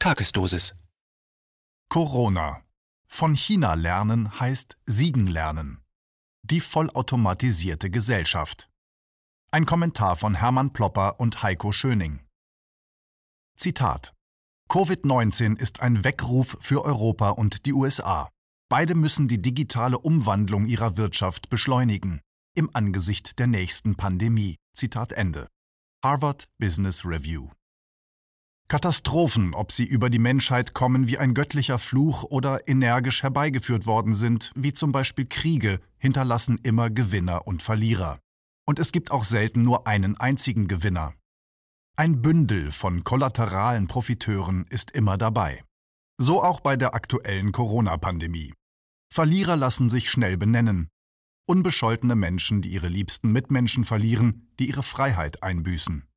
Tagesdosis. Corona. Von China lernen heißt Siegen lernen. Die vollautomatisierte Gesellschaft. Ein Kommentar von Hermann Plopper und Heiko Schöning. Zitat Covid-19 ist ein Weckruf für Europa und die USA. Beide müssen die digitale Umwandlung ihrer Wirtschaft beschleunigen, im Angesicht der nächsten Pandemie. Zitat Ende. Harvard Business Review. Katastrophen, ob sie über die Menschheit kommen wie ein göttlicher Fluch oder energisch herbeigeführt worden sind, wie zum Beispiel Kriege, hinterlassen immer Gewinner und Verlierer. Und es gibt auch selten nur einen einzigen Gewinner. Ein Bündel von kollateralen Profiteuren ist immer dabei. So auch bei der aktuellen Corona-Pandemie. Verlierer lassen sich schnell benennen. Unbescholtene Menschen, die ihre liebsten Mitmenschen verlieren, die ihre Freiheit einbüßen.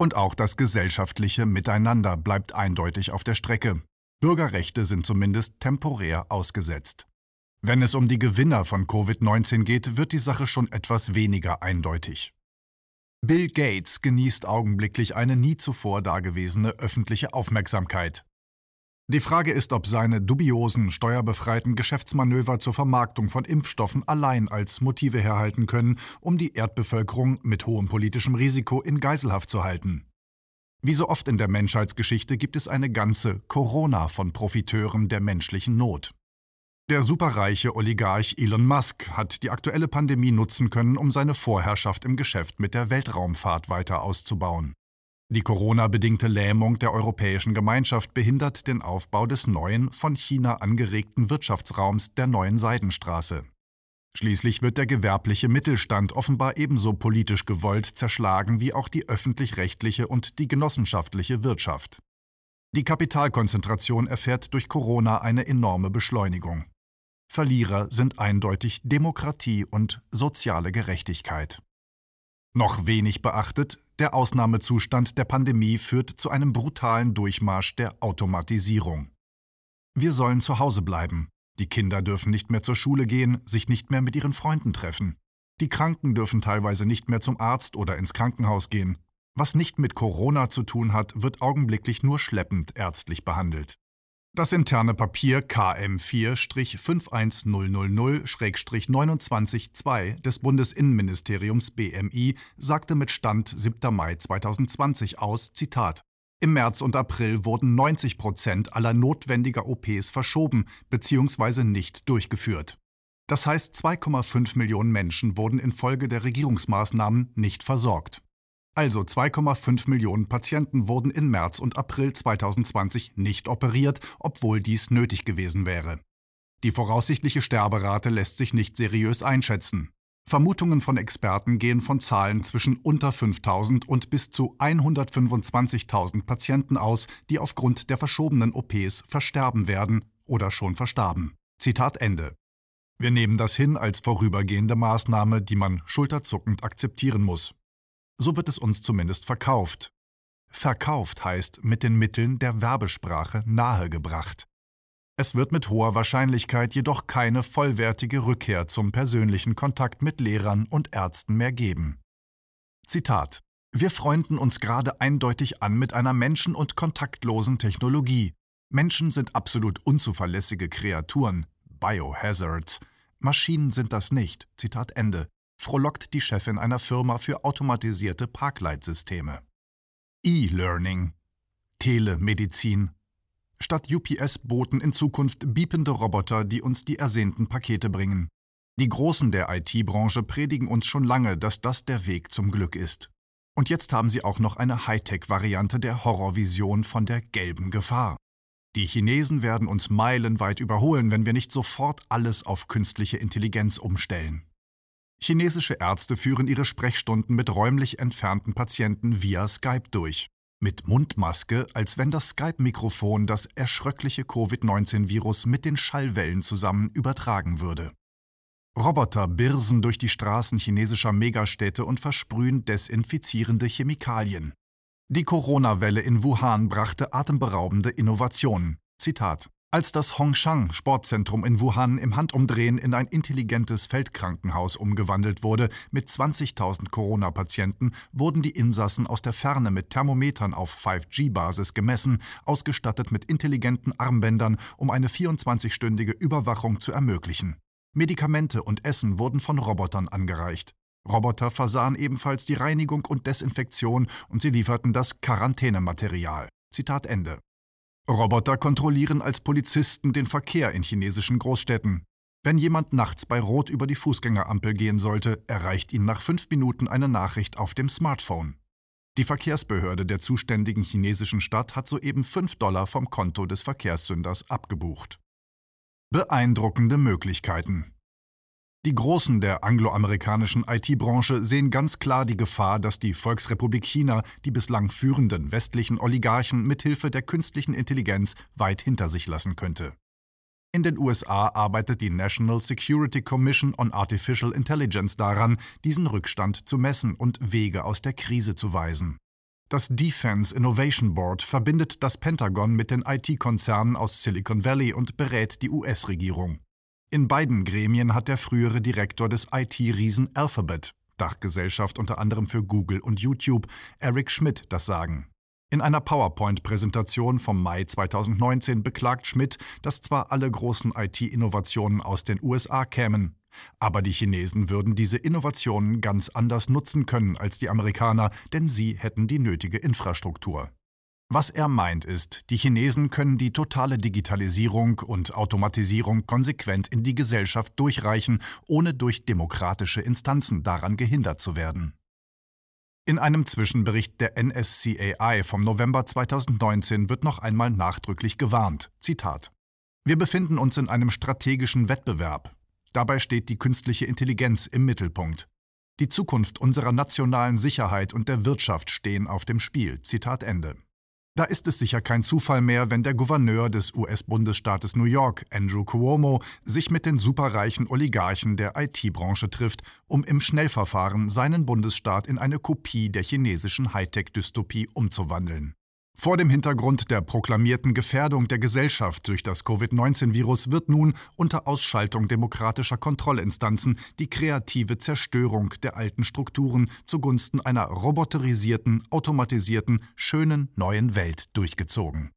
Und auch das gesellschaftliche Miteinander bleibt eindeutig auf der Strecke. Bürgerrechte sind zumindest temporär ausgesetzt. Wenn es um die Gewinner von Covid-19 geht, wird die Sache schon etwas weniger eindeutig. Bill Gates genießt augenblicklich eine nie zuvor dagewesene öffentliche Aufmerksamkeit. Die Frage ist, ob seine dubiosen, steuerbefreiten Geschäftsmanöver zur Vermarktung von Impfstoffen allein als Motive herhalten können, um die Erdbevölkerung mit hohem politischem Risiko in Geiselhaft zu halten. Wie so oft in der Menschheitsgeschichte gibt es eine ganze Corona von Profiteuren der menschlichen Not. Der superreiche Oligarch Elon Musk hat die aktuelle Pandemie nutzen können, um seine Vorherrschaft im Geschäft mit der Weltraumfahrt weiter auszubauen. Die Corona-bedingte Lähmung der Europäischen Gemeinschaft behindert den Aufbau des neuen, von China angeregten Wirtschaftsraums der neuen Seidenstraße. Schließlich wird der gewerbliche Mittelstand offenbar ebenso politisch gewollt zerschlagen wie auch die öffentlich-rechtliche und die genossenschaftliche Wirtschaft. Die Kapitalkonzentration erfährt durch Corona eine enorme Beschleunigung. Verlierer sind eindeutig Demokratie und soziale Gerechtigkeit. Noch wenig beachtet, der Ausnahmezustand der Pandemie führt zu einem brutalen Durchmarsch der Automatisierung. Wir sollen zu Hause bleiben. Die Kinder dürfen nicht mehr zur Schule gehen, sich nicht mehr mit ihren Freunden treffen. Die Kranken dürfen teilweise nicht mehr zum Arzt oder ins Krankenhaus gehen. Was nicht mit Corona zu tun hat, wird augenblicklich nur schleppend ärztlich behandelt. Das interne Papier KM4-51000-292 des Bundesinnenministeriums BMI sagte mit Stand 7. Mai 2020 aus, Zitat, im März und April wurden 90 Prozent aller notwendiger OPs verschoben bzw. nicht durchgeführt. Das heißt, 2,5 Millionen Menschen wurden infolge der Regierungsmaßnahmen nicht versorgt. Also 2,5 Millionen Patienten wurden in März und April 2020 nicht operiert, obwohl dies nötig gewesen wäre. Die voraussichtliche Sterberate lässt sich nicht seriös einschätzen. Vermutungen von Experten gehen von Zahlen zwischen unter 5000 und bis zu 125.000 Patienten aus, die aufgrund der verschobenen OPs versterben werden oder schon verstarben. Zitat Ende. Wir nehmen das hin als vorübergehende Maßnahme, die man schulterzuckend akzeptieren muss. So wird es uns zumindest verkauft. Verkauft heißt mit den Mitteln der Werbesprache nahegebracht. Es wird mit hoher Wahrscheinlichkeit jedoch keine vollwertige Rückkehr zum persönlichen Kontakt mit Lehrern und Ärzten mehr geben. Zitat Wir freunden uns gerade eindeutig an mit einer menschen- und kontaktlosen Technologie. Menschen sind absolut unzuverlässige Kreaturen, Biohazards. Maschinen sind das nicht. Zitat Ende frohlockt die Chefin einer Firma für automatisierte Parkleitsysteme. E-Learning, Telemedizin. Statt UPS-Boten in Zukunft biepende Roboter, die uns die ersehnten Pakete bringen. Die Großen der IT-Branche predigen uns schon lange, dass das der Weg zum Glück ist. Und jetzt haben sie auch noch eine Hightech-Variante der Horrorvision von der gelben Gefahr. Die Chinesen werden uns meilenweit überholen, wenn wir nicht sofort alles auf künstliche Intelligenz umstellen. Chinesische Ärzte führen ihre Sprechstunden mit räumlich entfernten Patienten via Skype durch. Mit Mundmaske, als wenn das Skype-Mikrofon das erschröckliche Covid-19-Virus mit den Schallwellen zusammen übertragen würde. Roboter birsen durch die Straßen chinesischer Megastädte und versprühen desinfizierende Chemikalien. Die Corona-Welle in Wuhan brachte atemberaubende Innovationen. Zitat Als das Hongshan Sportzentrum in Wuhan im Handumdrehen in ein intelligentes Feldkrankenhaus umgewandelt wurde mit 20.000 Corona-Patienten, wurden die Insassen aus der Ferne mit Thermometern auf 5G-Basis gemessen, ausgestattet mit intelligenten Armbändern, um eine 24-stündige Überwachung zu ermöglichen. Medikamente und Essen wurden von Robotern angereicht. Roboter versahen ebenfalls die Reinigung und Desinfektion und sie lieferten das Quarantänematerial. Zitat Ende. Roboter kontrollieren als Polizisten den Verkehr in chinesischen Großstädten. Wenn jemand nachts bei Rot über die Fußgängerampel gehen sollte, erreicht ihn nach fünf Minuten eine Nachricht auf dem Smartphone. Die Verkehrsbehörde der zuständigen chinesischen Stadt hat soeben 5 Dollar vom Konto des Verkehrssünders abgebucht. Beeindruckende Möglichkeiten. Die Großen der angloamerikanischen IT-Branche sehen ganz klar die Gefahr, dass die Volksrepublik China die bislang führenden westlichen Oligarchen mithilfe der künstlichen Intelligenz weit hinter sich lassen könnte. In den USA arbeitet die National Security Commission on Artificial Intelligence daran, diesen Rückstand zu messen und Wege aus der Krise zu weisen. Das Defense Innovation Board verbindet das Pentagon mit den IT-Konzernen aus Silicon Valley und berät die US-Regierung. In beiden Gremien hat der frühere Direktor des IT-Riesen Alphabet, Dachgesellschaft unter anderem für Google und YouTube, Eric Schmidt, das Sagen. In einer PowerPoint-Präsentation vom Mai 2019 beklagt Schmidt, dass zwar alle großen IT-Innovationen aus den USA kämen, aber die Chinesen würden diese Innovationen ganz anders nutzen können als die Amerikaner, denn sie hätten die nötige Infrastruktur. Was er meint ist, die Chinesen können die totale Digitalisierung und Automatisierung konsequent in die Gesellschaft durchreichen, ohne durch demokratische Instanzen daran gehindert zu werden. In einem Zwischenbericht der NSCAI vom November 2019 wird noch einmal nachdrücklich gewarnt. Zitat. Wir befinden uns in einem strategischen Wettbewerb. Dabei steht die künstliche Intelligenz im Mittelpunkt. Die Zukunft unserer nationalen Sicherheit und der Wirtschaft stehen auf dem Spiel. Zitat Ende. Da ist es sicher kein Zufall mehr, wenn der Gouverneur des US-Bundesstaates New York, Andrew Cuomo, sich mit den superreichen Oligarchen der IT-Branche trifft, um im Schnellverfahren seinen Bundesstaat in eine Kopie der chinesischen Hightech-Dystopie umzuwandeln. Vor dem Hintergrund der proklamierten Gefährdung der Gesellschaft durch das Covid-19-Virus wird nun unter Ausschaltung demokratischer Kontrollinstanzen die kreative Zerstörung der alten Strukturen zugunsten einer roboterisierten, automatisierten, schönen neuen Welt durchgezogen.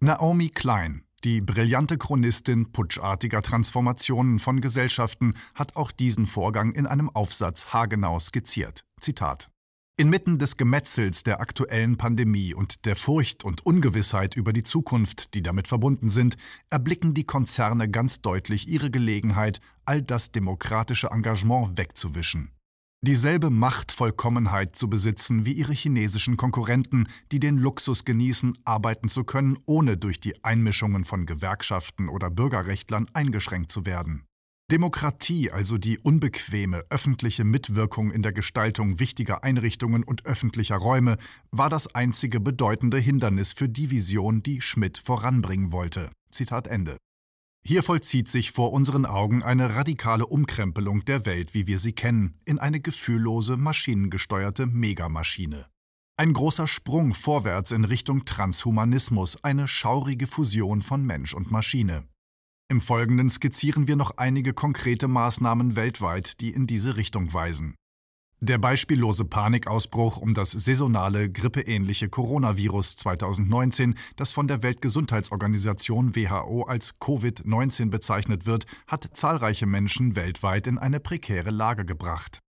Naomi Klein, die brillante Chronistin putschartiger Transformationen von Gesellschaften, hat auch diesen Vorgang in einem Aufsatz haargenau skizziert. Zitat Inmitten des Gemetzels der aktuellen Pandemie und der Furcht und Ungewissheit über die Zukunft, die damit verbunden sind, erblicken die Konzerne ganz deutlich ihre Gelegenheit, all das demokratische Engagement wegzuwischen. Dieselbe Machtvollkommenheit zu besitzen wie ihre chinesischen Konkurrenten, die den Luxus genießen, arbeiten zu können, ohne durch die Einmischungen von Gewerkschaften oder Bürgerrechtlern eingeschränkt zu werden. Demokratie, also die unbequeme öffentliche Mitwirkung in der Gestaltung wichtiger Einrichtungen und öffentlicher Räume, war das einzige bedeutende Hindernis für die Vision, die Schmidt voranbringen wollte. Zitat Ende. Hier vollzieht sich vor unseren Augen eine radikale Umkrempelung der Welt, wie wir sie kennen, in eine gefühllose, maschinengesteuerte Megamaschine. Ein großer Sprung vorwärts in Richtung Transhumanismus, eine schaurige Fusion von Mensch und Maschine. Im Folgenden skizzieren wir noch einige konkrete Maßnahmen weltweit, die in diese Richtung weisen. Der beispiellose Panikausbruch um das saisonale grippeähnliche Coronavirus 2019, das von der Weltgesundheitsorganisation WHO als Covid-19 bezeichnet wird, hat zahlreiche Menschen weltweit in eine prekäre Lage gebracht.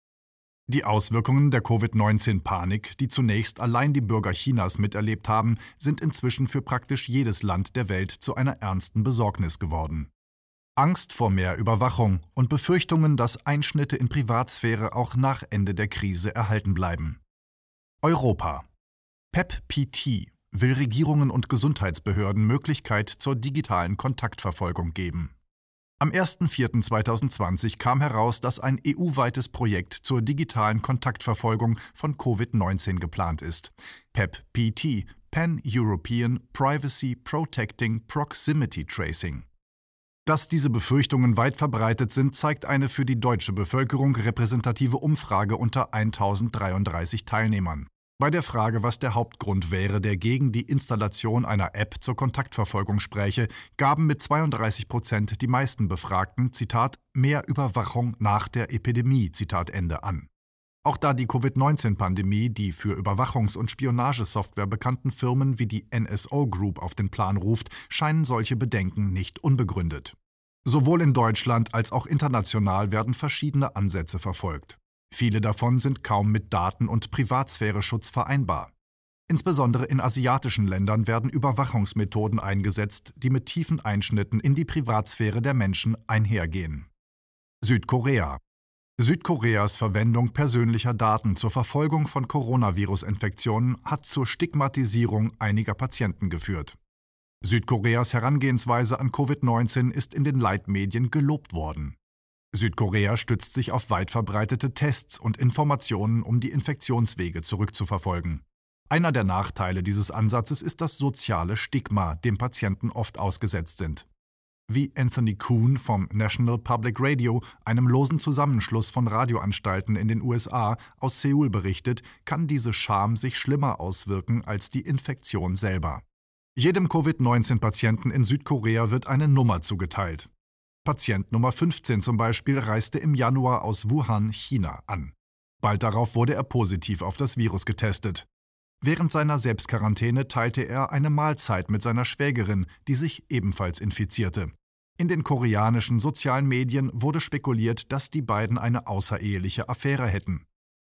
Die Auswirkungen der Covid-19-Panik, die zunächst allein die Bürger Chinas miterlebt haben, sind inzwischen für praktisch jedes Land der Welt zu einer ernsten Besorgnis geworden. Angst vor mehr Überwachung und Befürchtungen, dass Einschnitte in Privatsphäre auch nach Ende der Krise erhalten bleiben. Europa. PEP-PT will Regierungen und Gesundheitsbehörden Möglichkeit zur digitalen Kontaktverfolgung geben. Am 1.4.2020 kam heraus, dass ein EU-weites Projekt zur digitalen Kontaktverfolgung von Covid-19 geplant ist. PEP-PT, Pan-European Privacy Protecting Proximity Tracing. Dass diese Befürchtungen weit verbreitet sind, zeigt eine für die deutsche Bevölkerung repräsentative Umfrage unter 1033 Teilnehmern. Bei der Frage, was der Hauptgrund wäre, der gegen die Installation einer App zur Kontaktverfolgung spräche, gaben mit 32 Prozent die meisten Befragten, Zitat, mehr Überwachung nach der Epidemie, Zitat Ende an. Auch da die Covid-19-Pandemie die für Überwachungs- und Spionagesoftware bekannten Firmen wie die NSO Group auf den Plan ruft, scheinen solche Bedenken nicht unbegründet. Sowohl in Deutschland als auch international werden verschiedene Ansätze verfolgt. Viele davon sind kaum mit Daten- und Privatsphäre-Schutz vereinbar. Insbesondere in asiatischen Ländern werden Überwachungsmethoden eingesetzt, die mit tiefen Einschnitten in die Privatsphäre der Menschen einhergehen. Südkorea Südkoreas Verwendung persönlicher Daten zur Verfolgung von Coronavirus-Infektionen hat zur Stigmatisierung einiger Patienten geführt. Südkoreas Herangehensweise an Covid-19 ist in den Leitmedien gelobt worden. Südkorea stützt sich auf weit verbreitete Tests und Informationen, um die Infektionswege zurückzuverfolgen. Einer der Nachteile dieses Ansatzes ist das soziale Stigma, dem Patienten oft ausgesetzt sind. Wie Anthony Kuhn vom National Public Radio, einem losen Zusammenschluss von Radioanstalten in den USA, aus Seoul berichtet, kann diese Scham sich schlimmer auswirken als die Infektion selber. Jedem Covid-19-Patienten in Südkorea wird eine Nummer zugeteilt. Patient Nummer 15 zum Beispiel reiste im Januar aus Wuhan, China, an. Bald darauf wurde er positiv auf das Virus getestet. Während seiner Selbstquarantäne teilte er eine Mahlzeit mit seiner Schwägerin, die sich ebenfalls infizierte. In den koreanischen sozialen Medien wurde spekuliert, dass die beiden eine außereheliche Affäre hätten.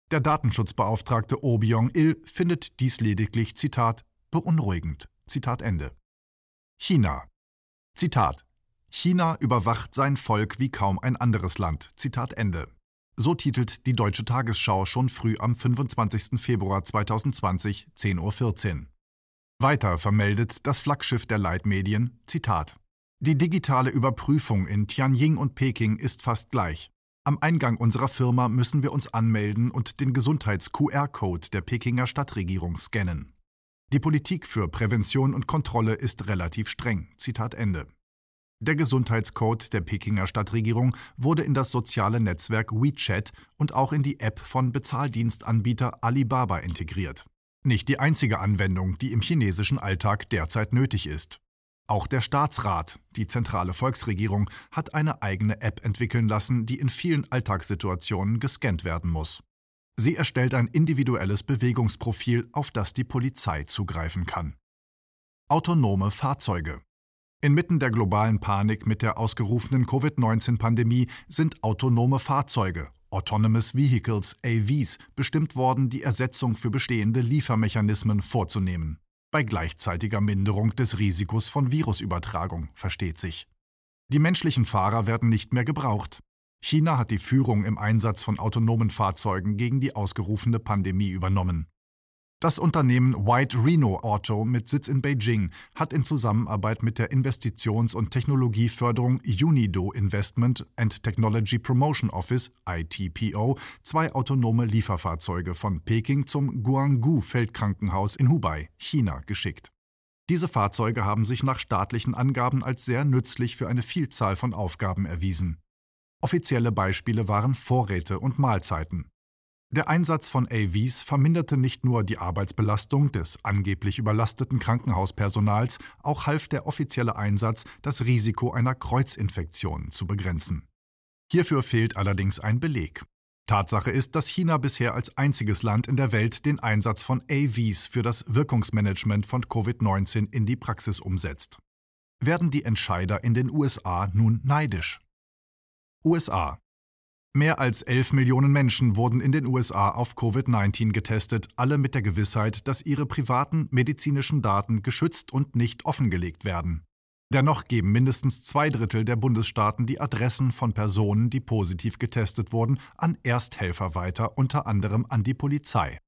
Der Datenschutzbeauftragte Oh Byung-il findet dies lediglich, Zitat, beunruhigend. Zitat Ende. China. Zitat. China überwacht sein Volk wie kaum ein anderes Land. Zitat Ende. So titelt die Deutsche Tagesschau schon früh am 25. Februar 2020, 10.14 Uhr. Weiter vermeldet das Flaggschiff der Leitmedien, Zitat. Die digitale Überprüfung in Tianjin und Peking ist fast gleich. Am Eingang unserer Firma müssen wir uns anmelden und den Gesundheits-QR-Code der Pekinger Stadtregierung scannen. Die Politik für Prävention und Kontrolle ist relativ streng. Zitat Ende. Der Gesundheitscode der Pekinger Stadtregierung wurde in das soziale Netzwerk WeChat und auch in die App von Bezahldienstanbieter Alibaba integriert. Nicht die einzige Anwendung, die im chinesischen Alltag derzeit nötig ist. Auch der Staatsrat, die zentrale Volksregierung, hat eine eigene App entwickeln lassen, die in vielen Alltagssituationen gescannt werden muss. Sie erstellt ein individuelles Bewegungsprofil, auf das die Polizei zugreifen kann. Autonome Fahrzeuge. Inmitten der globalen Panik mit der ausgerufenen Covid-19-Pandemie sind autonome Fahrzeuge, Autonomous Vehicles, AVs, bestimmt worden, die Ersetzung für bestehende Liefermechanismen vorzunehmen. Bei gleichzeitiger Minderung des Risikos von Virusübertragung, versteht sich. Die menschlichen Fahrer werden nicht mehr gebraucht. China hat die Führung im Einsatz von autonomen Fahrzeugen gegen die ausgerufene Pandemie übernommen. Das Unternehmen White Reno Auto mit Sitz in Beijing hat in Zusammenarbeit mit der Investitions- und Technologieförderung Unido Investment and Technology Promotion Office ITPO zwei autonome Lieferfahrzeuge von Peking zum Guanggu Feldkrankenhaus in Hubei, China, geschickt. Diese Fahrzeuge haben sich nach staatlichen Angaben als sehr nützlich für eine Vielzahl von Aufgaben erwiesen. Offizielle Beispiele waren Vorräte und Mahlzeiten. Der Einsatz von AVs verminderte nicht nur die Arbeitsbelastung des angeblich überlasteten Krankenhauspersonals, auch half der offizielle Einsatz, das Risiko einer Kreuzinfektion zu begrenzen. Hierfür fehlt allerdings ein Beleg. Tatsache ist, dass China bisher als einziges Land in der Welt den Einsatz von AVs für das Wirkungsmanagement von Covid-19 in die Praxis umsetzt. Werden die Entscheider in den USA nun neidisch? USA. Mehr als 11 Millionen Menschen wurden in den USA auf Covid-19 getestet, alle mit der Gewissheit, dass ihre privaten medizinischen Daten geschützt und nicht offengelegt werden. Dennoch geben mindestens zwei Drittel der Bundesstaaten die Adressen von Personen, die positiv getestet wurden, an Ersthelfer weiter, unter anderem an die Polizei.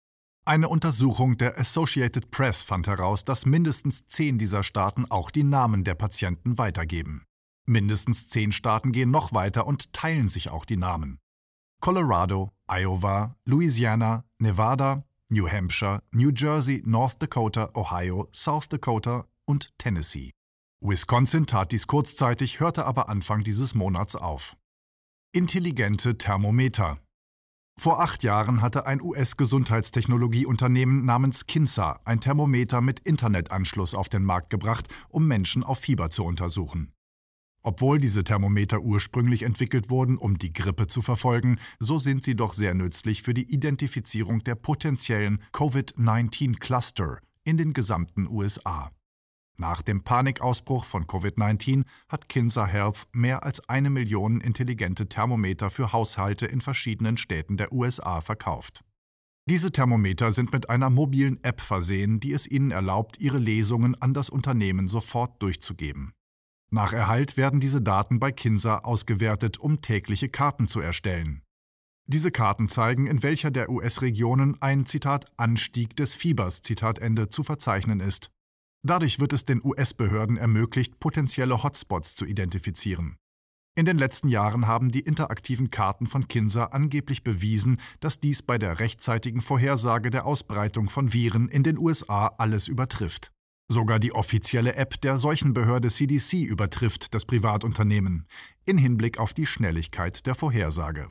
Eine Untersuchung der Associated Press fand heraus, dass mindestens zehn dieser Staaten auch die Namen der Patienten weitergeben. Mindestens zehn Staaten gehen noch weiter und teilen sich auch die Namen. Colorado, Iowa, Louisiana, Nevada, New Hampshire, New Jersey, North Dakota, Ohio, South Dakota und Tennessee. Wisconsin tat dies kurzzeitig, hörte aber Anfang dieses Monats auf. Intelligente Thermometer. Vor acht Jahren hatte ein US-Gesundheitstechnologieunternehmen namens Kinsa ein Thermometer mit Internetanschluss auf den Markt gebracht, um Menschen auf Fieber zu untersuchen. Obwohl diese Thermometer ursprünglich entwickelt wurden, um die Grippe zu verfolgen, so sind sie doch sehr nützlich für die Identifizierung der potenziellen Covid-19-Cluster in den gesamten USA. Nach dem Panikausbruch von Covid-19 hat Kinsa Health mehr als eine Million intelligente Thermometer für Haushalte in verschiedenen Städten der USA verkauft. Diese Thermometer sind mit einer mobilen App versehen, die es ihnen erlaubt, ihre Lesungen an das Unternehmen sofort durchzugeben. Nach Erhalt werden diese Daten bei Kinsa ausgewertet, um tägliche Karten zu erstellen. Diese Karten zeigen, in welcher der US-Regionen ein Zitat Anstieg des Fiebers Zitat Ende zu verzeichnen ist. Dadurch wird es den US-Behörden ermöglicht, potenzielle Hotspots zu identifizieren. In den letzten Jahren haben die interaktiven Karten von Kinsa angeblich bewiesen, dass dies bei der rechtzeitigen Vorhersage der Ausbreitung von Viren in den USA alles übertrifft. Sogar die offizielle App der Seuchenbehörde CDC übertrifft das Privatunternehmen in Hinblick auf die Schnelligkeit der Vorhersage.